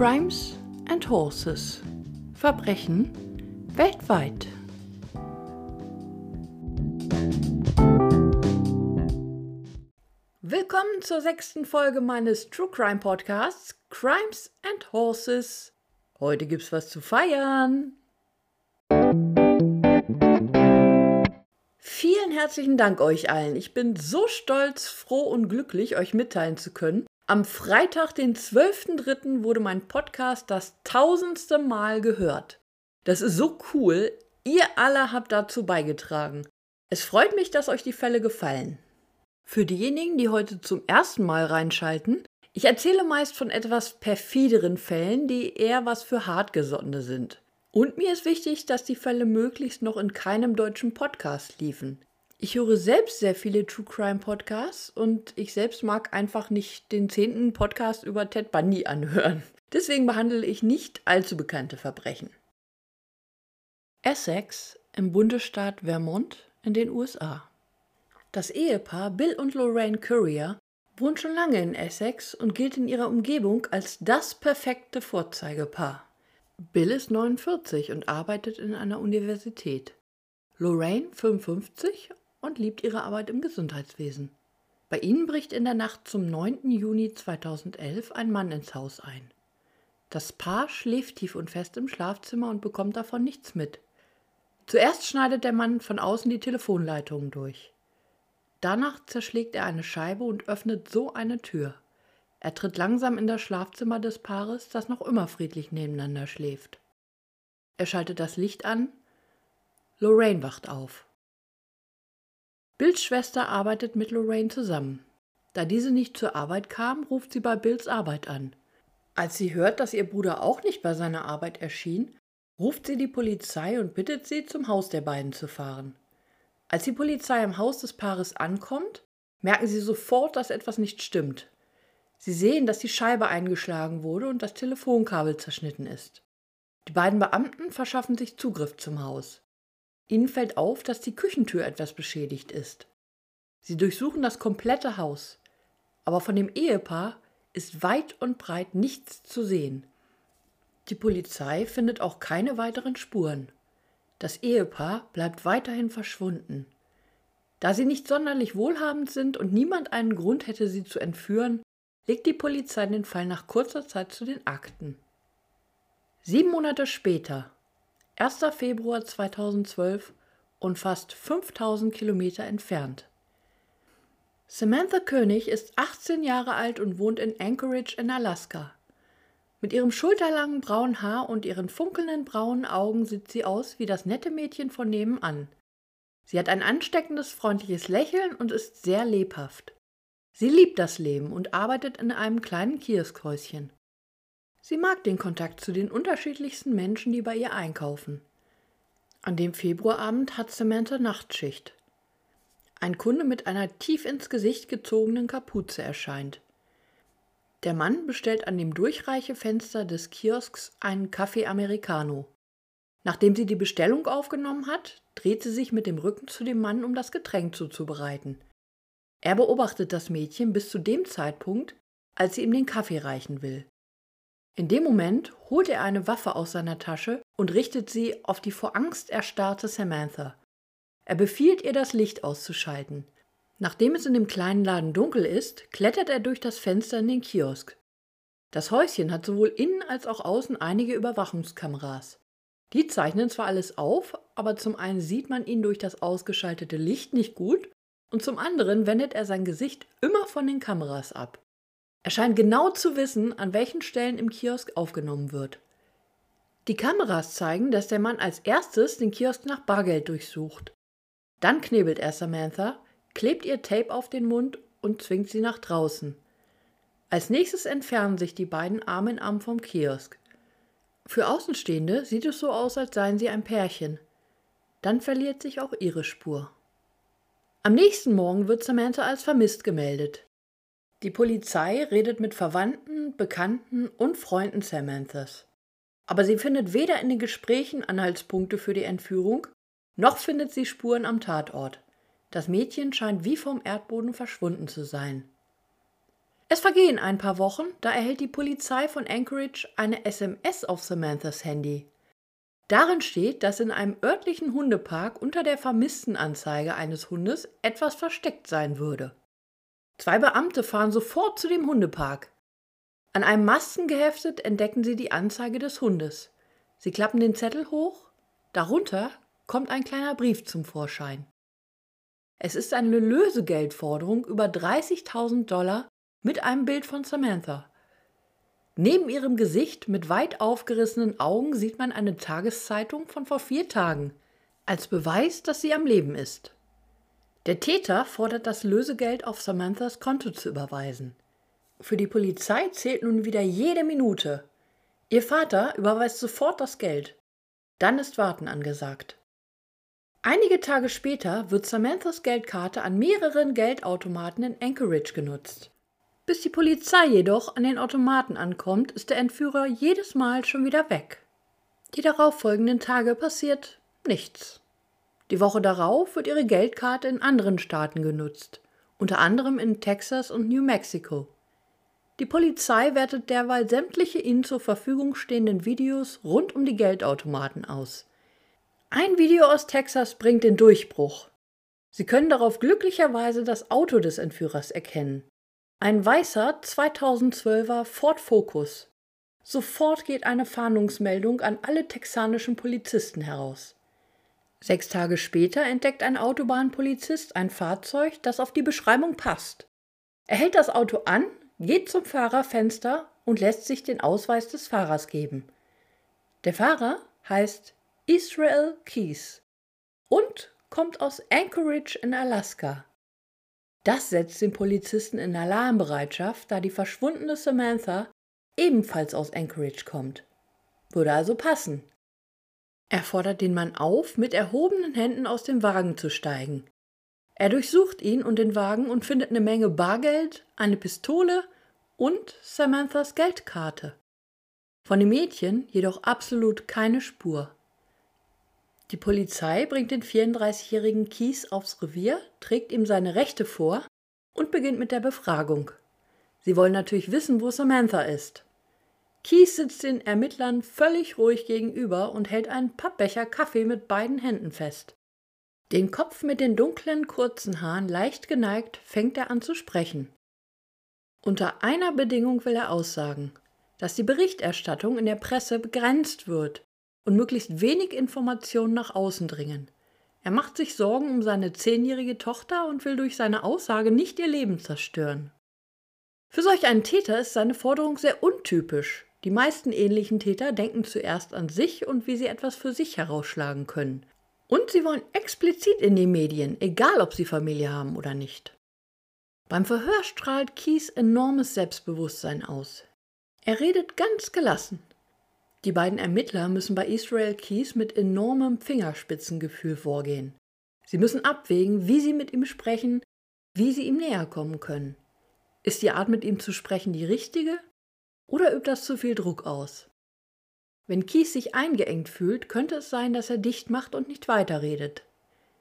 Crimes and Horses. Verbrechen weltweit. Willkommen zur sechsten Folge meines True Crime Podcasts Crimes and Horses. Heute gibt's was zu feiern. Vielen herzlichen Dank euch allen. Ich bin so stolz, froh und glücklich, euch mitteilen zu können. Am Freitag, den 12.03., wurde mein Podcast das tausendste Mal gehört. Das ist so cool. Ihr alle habt dazu beigetragen. Es freut mich, dass euch die Fälle gefallen. Für diejenigen, die heute zum ersten Mal reinschalten, ich erzähle meist von etwas perfideren Fällen, die eher was für Hartgesottene sind. Und mir ist wichtig, dass die Fälle möglichst noch in keinem deutschen Podcast liefen. Ich höre selbst sehr viele True Crime Podcasts und ich selbst mag einfach nicht den zehnten Podcast über Ted Bundy anhören. Deswegen behandle ich nicht allzu bekannte Verbrechen. Essex im Bundesstaat Vermont in den USA. Das Ehepaar Bill und Lorraine Courier wohnt schon lange in Essex und gilt in ihrer Umgebung als das perfekte Vorzeigepaar. Bill ist 49 und arbeitet in einer Universität. Lorraine 55 und liebt ihre Arbeit im Gesundheitswesen. Bei ihnen bricht in der Nacht zum 9. Juni 2011 ein Mann ins Haus ein. Das Paar schläft tief und fest im Schlafzimmer und bekommt davon nichts mit. Zuerst schneidet der Mann von außen die Telefonleitungen durch. Danach zerschlägt er eine Scheibe und öffnet so eine Tür. Er tritt langsam in das Schlafzimmer des Paares, das noch immer friedlich nebeneinander schläft. Er schaltet das Licht an. Lorraine wacht auf. Bills Schwester arbeitet mit Lorraine zusammen. Da diese nicht zur Arbeit kam, ruft sie bei Bills Arbeit an. Als sie hört, dass ihr Bruder auch nicht bei seiner Arbeit erschien, ruft sie die Polizei und bittet sie, zum Haus der beiden zu fahren. Als die Polizei am Haus des Paares ankommt, merken sie sofort, dass etwas nicht stimmt. Sie sehen, dass die Scheibe eingeschlagen wurde und das Telefonkabel zerschnitten ist. Die beiden Beamten verschaffen sich Zugriff zum Haus. Ihnen fällt auf, dass die Küchentür etwas beschädigt ist. Sie durchsuchen das komplette Haus, aber von dem Ehepaar ist weit und breit nichts zu sehen. Die Polizei findet auch keine weiteren Spuren. Das Ehepaar bleibt weiterhin verschwunden. Da sie nicht sonderlich wohlhabend sind und niemand einen Grund hätte, sie zu entführen, legt die Polizei den Fall nach kurzer Zeit zu den Akten. Sieben Monate später, 1. Februar 2012 und fast 5000 Kilometer entfernt. Samantha König ist 18 Jahre alt und wohnt in Anchorage in Alaska. Mit ihrem schulterlangen braunen Haar und ihren funkelnden braunen Augen sieht sie aus wie das nette Mädchen von nebenan. Sie hat ein ansteckendes, freundliches Lächeln und ist sehr lebhaft. Sie liebt das Leben und arbeitet in einem kleinen Kioskhäuschen. Sie mag den Kontakt zu den unterschiedlichsten Menschen, die bei ihr einkaufen. An dem Februarabend hat Samantha Nachtschicht. Ein Kunde mit einer tief ins Gesicht gezogenen Kapuze erscheint. Der Mann bestellt an dem Durchreichefenster des Kiosks einen Kaffee Americano. Nachdem sie die Bestellung aufgenommen hat, dreht sie sich mit dem Rücken zu dem Mann, um das Getränk zuzubereiten. Er beobachtet das Mädchen bis zu dem Zeitpunkt, als sie ihm den Kaffee reichen will. In dem Moment holt er eine Waffe aus seiner Tasche und richtet sie auf die vor Angst erstarrte Samantha. Er befiehlt ihr, das Licht auszuschalten. Nachdem es in dem kleinen Laden dunkel ist, klettert er durch das Fenster in den Kiosk. Das Häuschen hat sowohl innen als auch außen einige Überwachungskameras. Die zeichnen zwar alles auf, aber zum einen sieht man ihn durch das ausgeschaltete Licht nicht gut und zum anderen wendet er sein Gesicht immer von den Kameras ab. Er scheint genau zu wissen, an welchen Stellen im Kiosk aufgenommen wird. Die Kameras zeigen, dass der Mann als erstes den Kiosk nach Bargeld durchsucht. Dann knebelt er Samantha, klebt ihr Tape auf den Mund und zwingt sie nach draußen. Als nächstes entfernen sich die beiden Arm in Arm vom Kiosk. Für Außenstehende sieht es so aus, als seien sie ein Pärchen. Dann verliert sich auch ihre Spur. Am nächsten Morgen wird Samantha als vermisst gemeldet. Die Polizei redet mit Verwandten, Bekannten und Freunden Samanthas. Aber sie findet weder in den Gesprächen Anhaltspunkte für die Entführung, noch findet sie Spuren am Tatort. Das Mädchen scheint wie vom Erdboden verschwunden zu sein. Es vergehen ein paar Wochen, da erhält die Polizei von Anchorage eine SMS auf Samanthas Handy. Darin steht, dass in einem örtlichen Hundepark unter der Vermisstenanzeige eines Hundes etwas versteckt sein würde. Zwei Beamte fahren sofort zu dem Hundepark. An einem Masten geheftet entdecken sie die Anzeige des Hundes. Sie klappen den Zettel hoch, darunter kommt ein kleiner Brief zum Vorschein. Es ist eine Lösegeldforderung über 30.000 Dollar mit einem Bild von Samantha. Neben ihrem Gesicht mit weit aufgerissenen Augen sieht man eine Tageszeitung von vor vier Tagen, als Beweis, dass sie am Leben ist. Der Täter fordert das Lösegeld auf Samanthas Konto zu überweisen. Für die Polizei zählt nun wieder jede Minute. Ihr Vater überweist sofort das Geld. Dann ist Warten angesagt. Einige Tage später wird Samanthas Geldkarte an mehreren Geldautomaten in Anchorage genutzt. Bis die Polizei jedoch an den Automaten ankommt, ist der Entführer jedes Mal schon wieder weg. Die darauffolgenden Tage passiert nichts. Die Woche darauf wird ihre Geldkarte in anderen Staaten genutzt, unter anderem in Texas und New Mexico. Die Polizei wertet derweil sämtliche ihnen zur Verfügung stehenden Videos rund um die Geldautomaten aus. Ein Video aus Texas bringt den Durchbruch. Sie können darauf glücklicherweise das Auto des Entführers erkennen. Ein weißer 2012er Ford Focus. Sofort geht eine Fahndungsmeldung an alle texanischen Polizisten heraus. Sechs Tage später entdeckt ein Autobahnpolizist ein Fahrzeug, das auf die Beschreibung passt. Er hält das Auto an, geht zum Fahrerfenster und lässt sich den Ausweis des Fahrers geben. Der Fahrer heißt Israel Keys und kommt aus Anchorage in Alaska. Das setzt den Polizisten in Alarmbereitschaft, da die verschwundene Samantha ebenfalls aus Anchorage kommt. Würde also passen. Er fordert den Mann auf, mit erhobenen Händen aus dem Wagen zu steigen. Er durchsucht ihn und den Wagen und findet eine Menge Bargeld, eine Pistole und Samanthas Geldkarte. Von dem Mädchen jedoch absolut keine Spur. Die Polizei bringt den 34-jährigen Kies aufs Revier, trägt ihm seine Rechte vor und beginnt mit der Befragung. Sie wollen natürlich wissen, wo Samantha ist. Kies sitzt den Ermittlern völlig ruhig gegenüber und hält einen Pappbecher Kaffee mit beiden Händen fest. Den Kopf mit den dunklen, kurzen Haaren leicht geneigt, fängt er an zu sprechen. Unter einer Bedingung will er aussagen, dass die Berichterstattung in der Presse begrenzt wird und möglichst wenig Informationen nach außen dringen. Er macht sich Sorgen um seine zehnjährige Tochter und will durch seine Aussage nicht ihr Leben zerstören. Für solch einen Täter ist seine Forderung sehr untypisch. Die meisten ähnlichen Täter denken zuerst an sich und wie sie etwas für sich herausschlagen können. Und sie wollen explizit in die Medien, egal ob sie Familie haben oder nicht. Beim Verhör strahlt Kies enormes Selbstbewusstsein aus. Er redet ganz gelassen. Die beiden Ermittler müssen bei Israel Keys mit enormem Fingerspitzengefühl vorgehen. Sie müssen abwägen, wie sie mit ihm sprechen, wie sie ihm näher kommen können. Ist die Art, mit ihm zu sprechen, die richtige? Oder übt das zu viel Druck aus? Wenn Kies sich eingeengt fühlt, könnte es sein, dass er dicht macht und nicht weiterredet.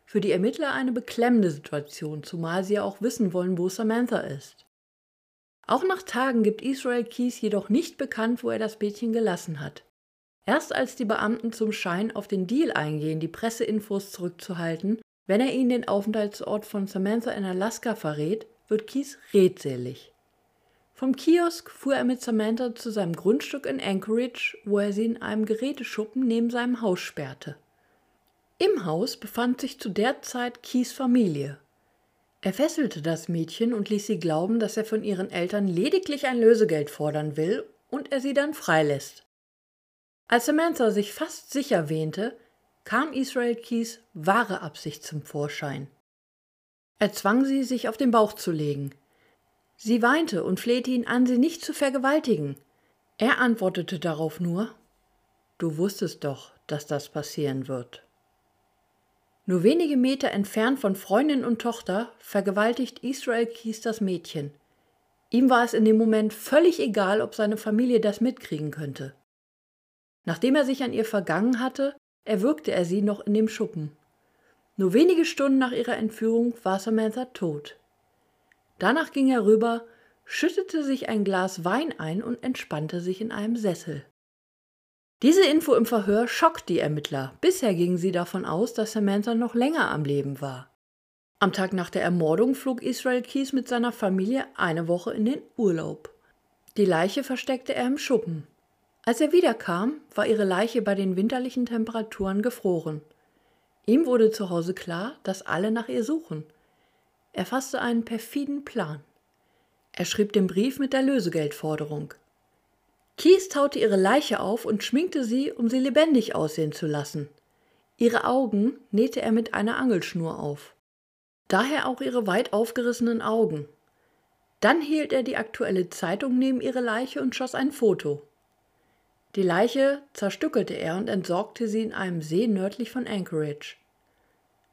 Für die Ermittler eine beklemmende Situation, zumal sie ja auch wissen wollen, wo Samantha ist. Auch nach Tagen gibt Israel Keys jedoch nicht bekannt, wo er das Mädchen gelassen hat. Erst als die Beamten zum Schein auf den Deal eingehen, die Presseinfos zurückzuhalten, wenn er ihnen den Aufenthaltsort von Samantha in Alaska verrät, wird Keys redselig. Vom Kiosk fuhr er mit Samantha zu seinem Grundstück in Anchorage, wo er sie in einem Geräteschuppen neben seinem Haus sperrte. Im Haus befand sich zu der Zeit Keys Familie. Er fesselte das Mädchen und ließ sie glauben, dass er von ihren Eltern lediglich ein Lösegeld fordern will und er sie dann freilässt. Als Samantha sich fast sicher wähnte, kam Israel Keys wahre Absicht zum Vorschein. Er zwang sie, sich auf den Bauch zu legen. Sie weinte und flehte ihn an, sie nicht zu vergewaltigen. Er antwortete darauf nur Du wusstest doch, dass das passieren wird. Nur wenige Meter entfernt von Freundin und Tochter vergewaltigt Israel Keys das Mädchen. Ihm war es in dem Moment völlig egal, ob seine Familie das mitkriegen könnte. Nachdem er sich an ihr vergangen hatte, erwürgte er sie noch in dem Schuppen. Nur wenige Stunden nach ihrer Entführung war Samantha tot. Danach ging er rüber, schüttete sich ein Glas Wein ein und entspannte sich in einem Sessel. Diese Info im Verhör schockt die Ermittler. Bisher gingen sie davon aus, dass Samantha noch länger am Leben war. Am Tag nach der Ermordung flog Israel Keys mit seiner Familie eine Woche in den Urlaub. Die Leiche versteckte er im Schuppen. Als er wiederkam, war ihre Leiche bei den winterlichen Temperaturen gefroren. Ihm wurde zu Hause klar, dass alle nach ihr suchen. Er fasste einen perfiden Plan. Er schrieb den Brief mit der Lösegeldforderung. Kies taute ihre Leiche auf und schminkte sie, um sie lebendig aussehen zu lassen. Ihre Augen nähte er mit einer Angelschnur auf. Daher auch ihre weit aufgerissenen Augen. Dann hielt er die aktuelle Zeitung neben ihre Leiche und schoss ein Foto. Die Leiche zerstückelte er und entsorgte sie in einem See nördlich von Anchorage.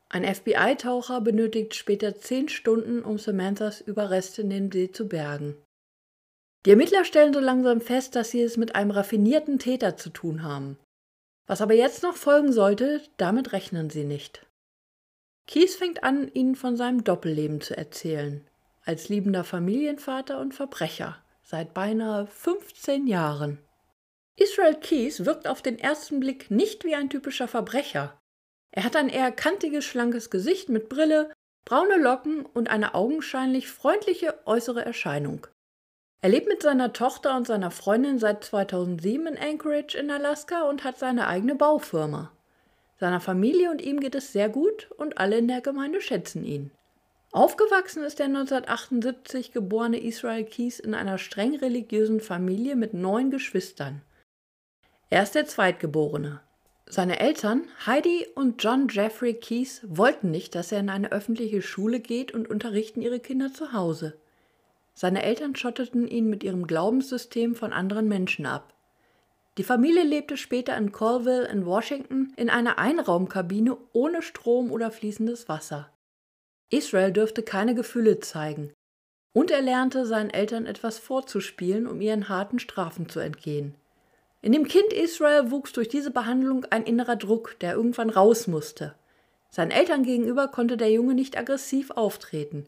Ein FBI-Taucher benötigt später zehn Stunden, um Samanthas Überreste in den See zu bergen. Die Ermittler stellen so langsam fest, dass sie es mit einem raffinierten Täter zu tun haben. Was aber jetzt noch folgen sollte, damit rechnen sie nicht. Kies fängt an, ihnen von seinem Doppelleben zu erzählen, als liebender Familienvater und Verbrecher, seit beinahe 15 Jahren. Israel Keys wirkt auf den ersten Blick nicht wie ein typischer Verbrecher. Er hat ein eher kantiges, schlankes Gesicht mit Brille, braune Locken und eine augenscheinlich freundliche äußere Erscheinung. Er lebt mit seiner Tochter und seiner Freundin seit 2007 in Anchorage in Alaska und hat seine eigene Baufirma. Seiner Familie und ihm geht es sehr gut und alle in der Gemeinde schätzen ihn. Aufgewachsen ist der 1978 geborene Israel Keys in einer streng religiösen Familie mit neun Geschwistern. Er ist der Zweitgeborene. Seine Eltern, Heidi und John Jeffrey Keys, wollten nicht, dass er in eine öffentliche Schule geht und unterrichten ihre Kinder zu Hause. Seine Eltern schotteten ihn mit ihrem Glaubenssystem von anderen Menschen ab. Die Familie lebte später in Colville in Washington in einer Einraumkabine ohne Strom oder fließendes Wasser. Israel dürfte keine Gefühle zeigen. Und er lernte seinen Eltern etwas vorzuspielen, um ihren harten Strafen zu entgehen. In dem Kind Israel wuchs durch diese Behandlung ein innerer Druck, der irgendwann raus musste. Seinen Eltern gegenüber konnte der Junge nicht aggressiv auftreten.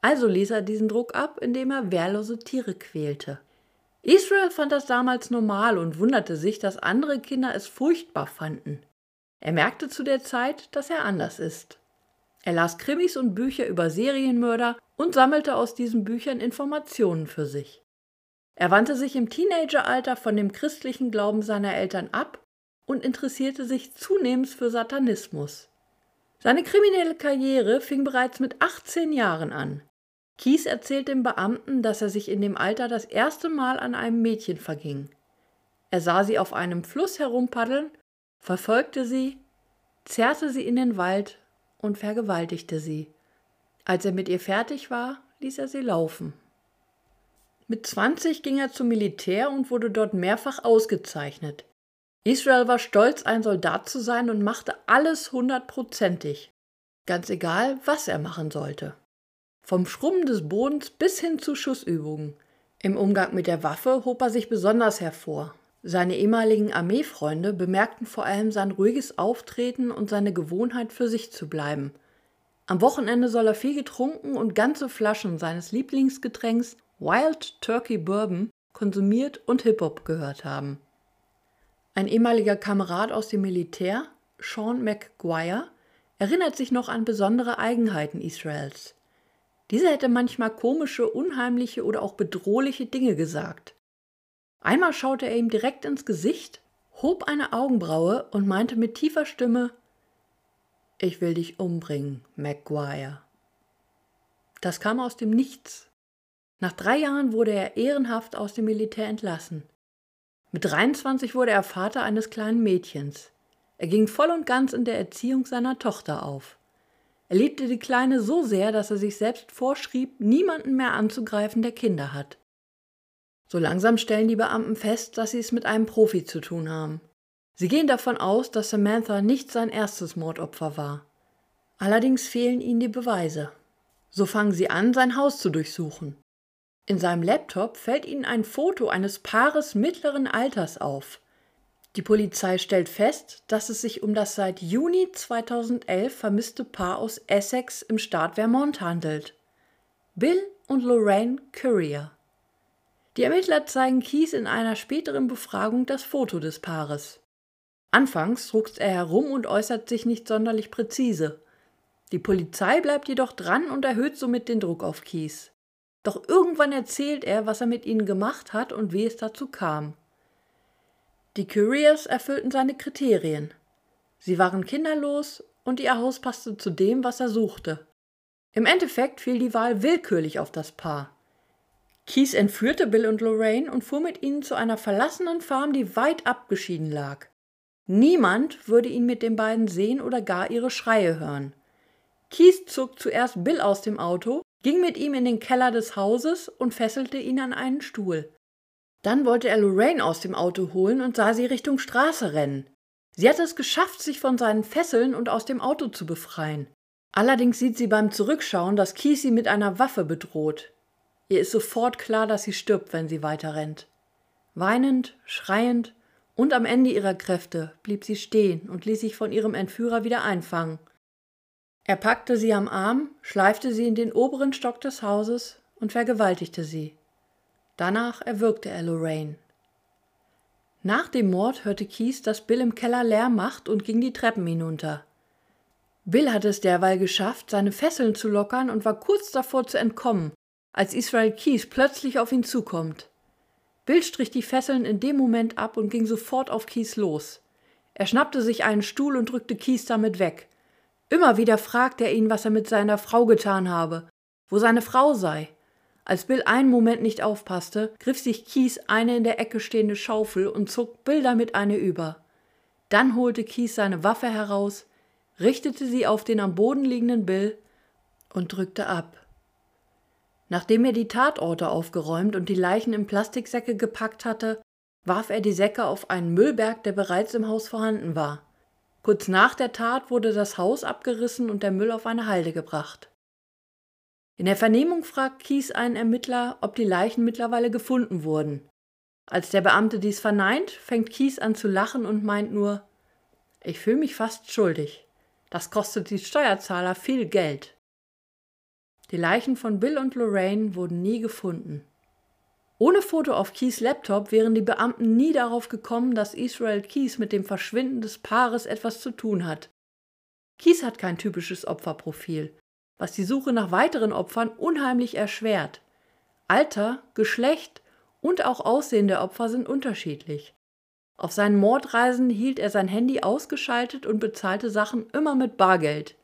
Also ließ er diesen Druck ab, indem er wehrlose Tiere quälte. Israel fand das damals normal und wunderte sich, dass andere Kinder es furchtbar fanden. Er merkte zu der Zeit, dass er anders ist. Er las Krimis und Bücher über Serienmörder und sammelte aus diesen Büchern Informationen für sich. Er wandte sich im Teenageralter von dem christlichen Glauben seiner Eltern ab und interessierte sich zunehmend für Satanismus. Seine kriminelle Karriere fing bereits mit 18 Jahren an. Kies erzählt dem Beamten, dass er sich in dem Alter das erste Mal an einem Mädchen verging. Er sah sie auf einem Fluss herumpaddeln, verfolgte sie, zerrte sie in den Wald und vergewaltigte sie. Als er mit ihr fertig war, ließ er sie laufen. Mit 20 ging er zum Militär und wurde dort mehrfach ausgezeichnet. Israel war stolz, ein Soldat zu sein und machte alles hundertprozentig. Ganz egal, was er machen sollte. Vom Schrubben des Bodens bis hin zu Schussübungen. Im Umgang mit der Waffe hob er sich besonders hervor. Seine ehemaligen Armeefreunde bemerkten vor allem sein ruhiges Auftreten und seine Gewohnheit, für sich zu bleiben. Am Wochenende soll er viel getrunken und ganze Flaschen seines Lieblingsgetränks Wild Turkey Bourbon konsumiert und Hip-Hop gehört haben. Ein ehemaliger Kamerad aus dem Militär, Sean McGuire, erinnert sich noch an besondere Eigenheiten Israels. Dieser hätte manchmal komische, unheimliche oder auch bedrohliche Dinge gesagt. Einmal schaute er ihm direkt ins Gesicht, hob eine Augenbraue und meinte mit tiefer Stimme Ich will dich umbringen, Maguire. Das kam aus dem Nichts. Nach drei Jahren wurde er ehrenhaft aus dem Militär entlassen. Mit 23 wurde er Vater eines kleinen Mädchens. Er ging voll und ganz in der Erziehung seiner Tochter auf. Er liebte die Kleine so sehr, dass er sich selbst vorschrieb, niemanden mehr anzugreifen, der Kinder hat. So langsam stellen die Beamten fest, dass sie es mit einem Profi zu tun haben. Sie gehen davon aus, dass Samantha nicht sein erstes Mordopfer war. Allerdings fehlen ihnen die Beweise. So fangen sie an, sein Haus zu durchsuchen. In seinem Laptop fällt ihnen ein Foto eines Paares mittleren Alters auf. Die Polizei stellt fest, dass es sich um das seit Juni 2011 vermisste Paar aus Essex im Staat Vermont handelt. Bill und Lorraine Courier. Die Ermittler zeigen Keys in einer späteren Befragung das Foto des Paares. Anfangs druckst er herum und äußert sich nicht sonderlich präzise. Die Polizei bleibt jedoch dran und erhöht somit den Druck auf Keys. Doch irgendwann erzählt er, was er mit ihnen gemacht hat und wie es dazu kam. Die Couriers erfüllten seine Kriterien. Sie waren kinderlos und ihr Haus passte zu dem, was er suchte. Im Endeffekt fiel die Wahl willkürlich auf das Paar. Keith entführte Bill und Lorraine und fuhr mit ihnen zu einer verlassenen Farm, die weit abgeschieden lag. Niemand würde ihn mit den beiden sehen oder gar ihre Schreie hören. Keith zog zuerst Bill aus dem Auto, ging mit ihm in den Keller des Hauses und fesselte ihn an einen Stuhl. Dann wollte er Lorraine aus dem Auto holen und sah sie Richtung Straße rennen. Sie hat es geschafft, sich von seinen Fesseln und aus dem Auto zu befreien. Allerdings sieht sie beim Zurückschauen, dass Keith sie mit einer Waffe bedroht. Ihr ist sofort klar, dass sie stirbt, wenn sie weiterrennt. Weinend, schreiend und am Ende ihrer Kräfte blieb sie stehen und ließ sich von ihrem Entführer wieder einfangen. Er packte sie am Arm, schleifte sie in den oberen Stock des Hauses und vergewaltigte sie. Danach erwürgte er Lorraine. Nach dem Mord hörte Keith, dass Bill im Keller Lärm macht und ging die Treppen hinunter. Bill hatte es derweil geschafft, seine Fesseln zu lockern und war kurz davor zu entkommen, als Israel Keys plötzlich auf ihn zukommt. Bill strich die Fesseln in dem Moment ab und ging sofort auf Keys los. Er schnappte sich einen Stuhl und drückte Keys damit weg. Immer wieder fragte er ihn, was er mit seiner Frau getan habe, wo seine Frau sei. Als Bill einen Moment nicht aufpasste, griff sich Keys eine in der Ecke stehende Schaufel und zog Bill damit eine über. Dann holte Keys seine Waffe heraus, richtete sie auf den am Boden liegenden Bill und drückte ab. Nachdem er die Tatorte aufgeräumt und die Leichen in Plastiksäcke gepackt hatte, warf er die Säcke auf einen Müllberg, der bereits im Haus vorhanden war. Kurz nach der Tat wurde das Haus abgerissen und der Müll auf eine Halde gebracht. In der Vernehmung fragt Kies einen Ermittler, ob die Leichen mittlerweile gefunden wurden. Als der Beamte dies verneint, fängt Kies an zu lachen und meint nur, ich fühle mich fast schuldig. Das kostet die Steuerzahler viel Geld. Die Leichen von Bill und Lorraine wurden nie gefunden. Ohne Foto auf Keys Laptop wären die Beamten nie darauf gekommen, dass Israel Keys mit dem Verschwinden des Paares etwas zu tun hat. Keys hat kein typisches Opferprofil, was die Suche nach weiteren Opfern unheimlich erschwert. Alter, Geschlecht und auch Aussehen der Opfer sind unterschiedlich. Auf seinen Mordreisen hielt er sein Handy ausgeschaltet und bezahlte Sachen immer mit Bargeld.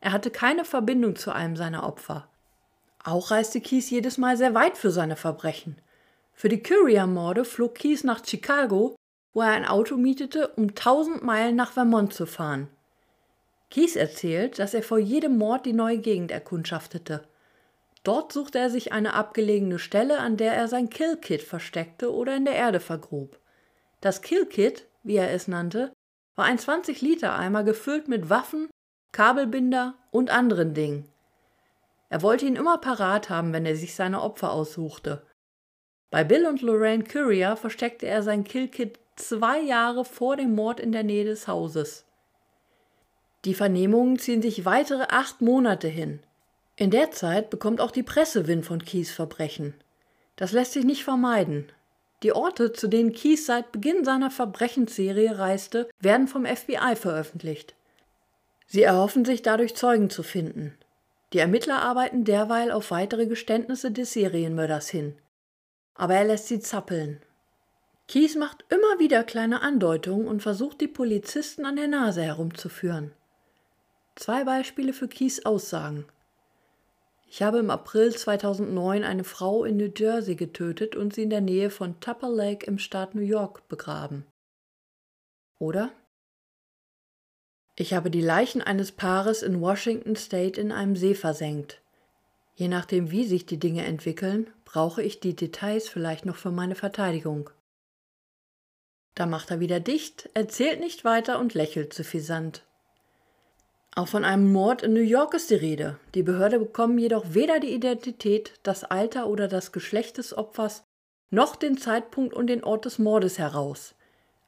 Er hatte keine Verbindung zu einem seiner Opfer. Auch reiste Keys jedes Mal sehr weit für seine Verbrechen. Für die Courier-Morde flog Keys nach Chicago, wo er ein Auto mietete, um 1000 Meilen nach Vermont zu fahren. Keys erzählt, dass er vor jedem Mord die neue Gegend erkundschaftete. Dort suchte er sich eine abgelegene Stelle, an der er sein Killkit versteckte oder in der Erde vergrub. Das Killkit, wie er es nannte, war ein 20-Liter-Eimer gefüllt mit Waffen, Kabelbinder und anderen Dingen. Er wollte ihn immer parat haben, wenn er sich seine Opfer aussuchte. Bei Bill und Lorraine Courier versteckte er sein Killkit zwei Jahre vor dem Mord in der Nähe des Hauses. Die Vernehmungen ziehen sich weitere acht Monate hin. In der Zeit bekommt auch die Presse Wind von Keys Verbrechen. Das lässt sich nicht vermeiden. Die Orte, zu denen Keys seit Beginn seiner Verbrechensserie reiste, werden vom FBI veröffentlicht. Sie erhoffen sich dadurch Zeugen zu finden. Die Ermittler arbeiten derweil auf weitere Geständnisse des Serienmörders hin. Aber er lässt sie zappeln. Kies macht immer wieder kleine Andeutungen und versucht die Polizisten an der Nase herumzuführen. Zwei Beispiele für Kies Aussagen. Ich habe im April 2009 eine Frau in New Jersey getötet und sie in der Nähe von Tupper Lake im Staat New York begraben. Oder ich habe die Leichen eines Paares in Washington State in einem See versenkt. Je nachdem, wie sich die Dinge entwickeln, brauche ich die Details vielleicht noch für meine Verteidigung. Da macht er wieder dicht, erzählt nicht weiter und lächelt suffisant. Auch von einem Mord in New York ist die Rede. Die Behörde bekommen jedoch weder die Identität, das Alter oder das Geschlecht des Opfers noch den Zeitpunkt und den Ort des Mordes heraus.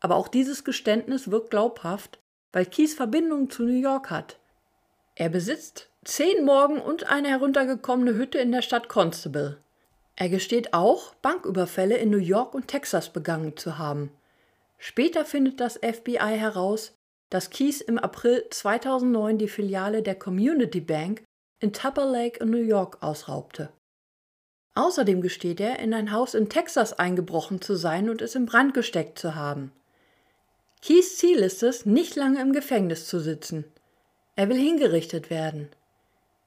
Aber auch dieses Geständnis wirkt glaubhaft, weil Keys Verbindung zu New York hat. Er besitzt zehn Morgen und eine heruntergekommene Hütte in der Stadt Constable. Er gesteht auch, Banküberfälle in New York und Texas begangen zu haben. Später findet das FBI heraus, dass Keys im April 2009 die Filiale der Community Bank in Tupper Lake in New York ausraubte. Außerdem gesteht er, in ein Haus in Texas eingebrochen zu sein und es in Brand gesteckt zu haben. Keys Ziel ist es, nicht lange im Gefängnis zu sitzen. Er will hingerichtet werden.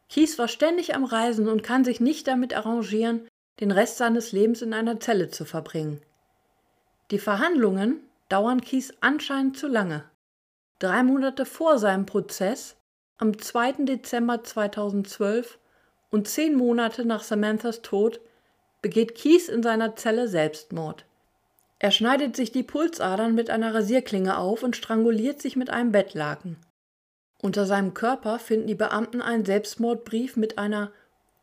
Keys war ständig am Reisen und kann sich nicht damit arrangieren, den Rest seines Lebens in einer Zelle zu verbringen. Die Verhandlungen dauern Keys anscheinend zu lange. Drei Monate vor seinem Prozess, am 2. Dezember 2012, und zehn Monate nach Samanthas Tod begeht Keith in seiner Zelle Selbstmord. Er schneidet sich die Pulsadern mit einer Rasierklinge auf und stranguliert sich mit einem Bettlaken. Unter seinem Körper finden die Beamten einen Selbstmordbrief mit einer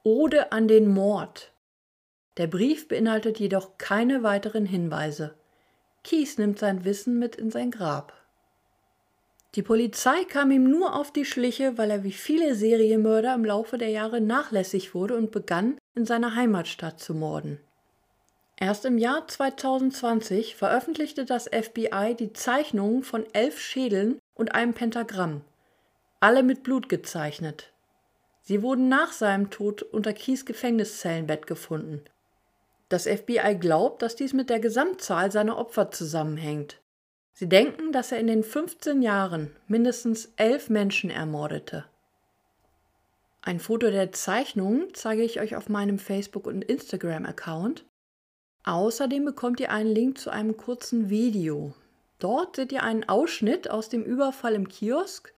Ode an den Mord. Der Brief beinhaltet jedoch keine weiteren Hinweise. Keith nimmt sein Wissen mit in sein Grab. Die Polizei kam ihm nur auf die Schliche, weil er wie viele Serienmörder im Laufe der Jahre nachlässig wurde und begann, in seiner Heimatstadt zu morden. Erst im Jahr 2020 veröffentlichte das FBI die Zeichnungen von elf Schädeln und einem Pentagramm, alle mit Blut gezeichnet. Sie wurden nach seinem Tod unter Kies Gefängniszellenbett gefunden. Das FBI glaubt, dass dies mit der Gesamtzahl seiner Opfer zusammenhängt. Sie denken, dass er in den 15 Jahren mindestens elf Menschen ermordete. Ein Foto der Zeichnung zeige ich euch auf meinem Facebook- und Instagram-Account. Außerdem bekommt ihr einen Link zu einem kurzen Video. Dort seht ihr einen Ausschnitt aus dem Überfall im Kiosk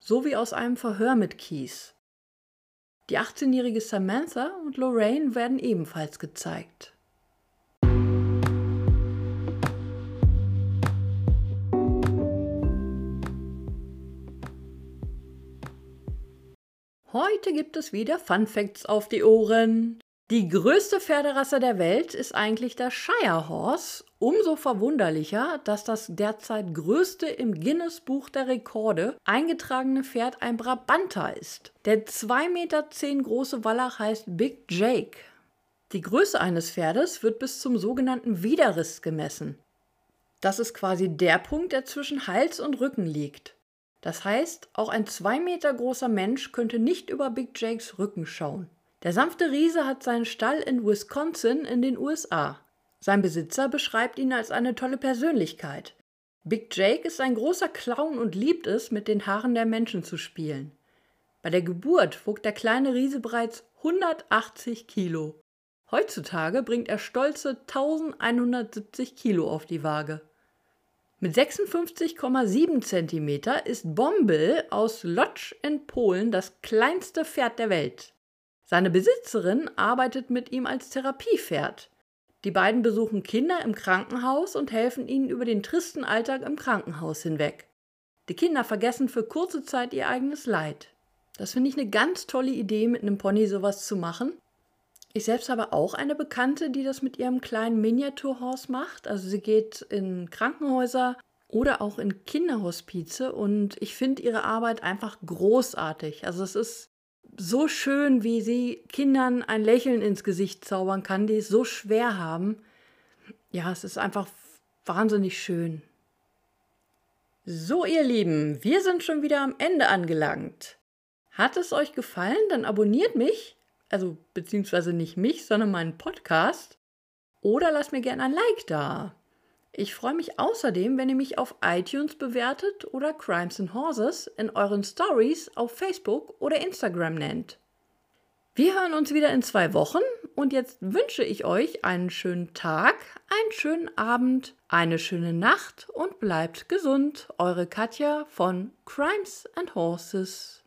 sowie aus einem Verhör mit Keys. Die 18-jährige Samantha und Lorraine werden ebenfalls gezeigt. Heute gibt es wieder Fun Facts auf die Ohren. Die größte Pferderasse der Welt ist eigentlich der Shire Horse. Umso verwunderlicher, dass das derzeit größte im Guinness Buch der Rekorde eingetragene Pferd ein Brabanter ist. Der 2,10 Meter große Wallach heißt Big Jake. Die Größe eines Pferdes wird bis zum sogenannten Widerriss gemessen. Das ist quasi der Punkt, der zwischen Hals und Rücken liegt. Das heißt, auch ein zwei Meter großer Mensch könnte nicht über Big Jakes Rücken schauen. Der sanfte Riese hat seinen Stall in Wisconsin in den USA. Sein Besitzer beschreibt ihn als eine tolle Persönlichkeit. Big Jake ist ein großer Clown und liebt es, mit den Haaren der Menschen zu spielen. Bei der Geburt wog der kleine Riese bereits 180 Kilo. Heutzutage bringt er stolze 1170 Kilo auf die Waage. Mit 56,7 cm ist Bombel aus Lodz in Polen das kleinste Pferd der Welt. Seine Besitzerin arbeitet mit ihm als Therapiepferd. Die beiden besuchen Kinder im Krankenhaus und helfen ihnen über den tristen Alltag im Krankenhaus hinweg. Die Kinder vergessen für kurze Zeit ihr eigenes Leid. Das finde ich eine ganz tolle Idee, mit einem Pony sowas zu machen. Ich selbst habe auch eine Bekannte, die das mit ihrem kleinen Miniaturhaus macht. Also sie geht in Krankenhäuser oder auch in Kinderhospize und ich finde ihre Arbeit einfach großartig. Also es ist so schön, wie sie Kindern ein Lächeln ins Gesicht zaubern kann, die es so schwer haben. Ja, es ist einfach wahnsinnig schön. So, ihr Lieben, wir sind schon wieder am Ende angelangt. Hat es euch gefallen? Dann abonniert mich also beziehungsweise nicht mich, sondern meinen Podcast. Oder lasst mir gerne ein Like da. Ich freue mich außerdem, wenn ihr mich auf iTunes bewertet oder Crimes and Horses in euren Stories auf Facebook oder Instagram nennt. Wir hören uns wieder in zwei Wochen und jetzt wünsche ich euch einen schönen Tag, einen schönen Abend, eine schöne Nacht und bleibt gesund. Eure Katja von Crimes and Horses.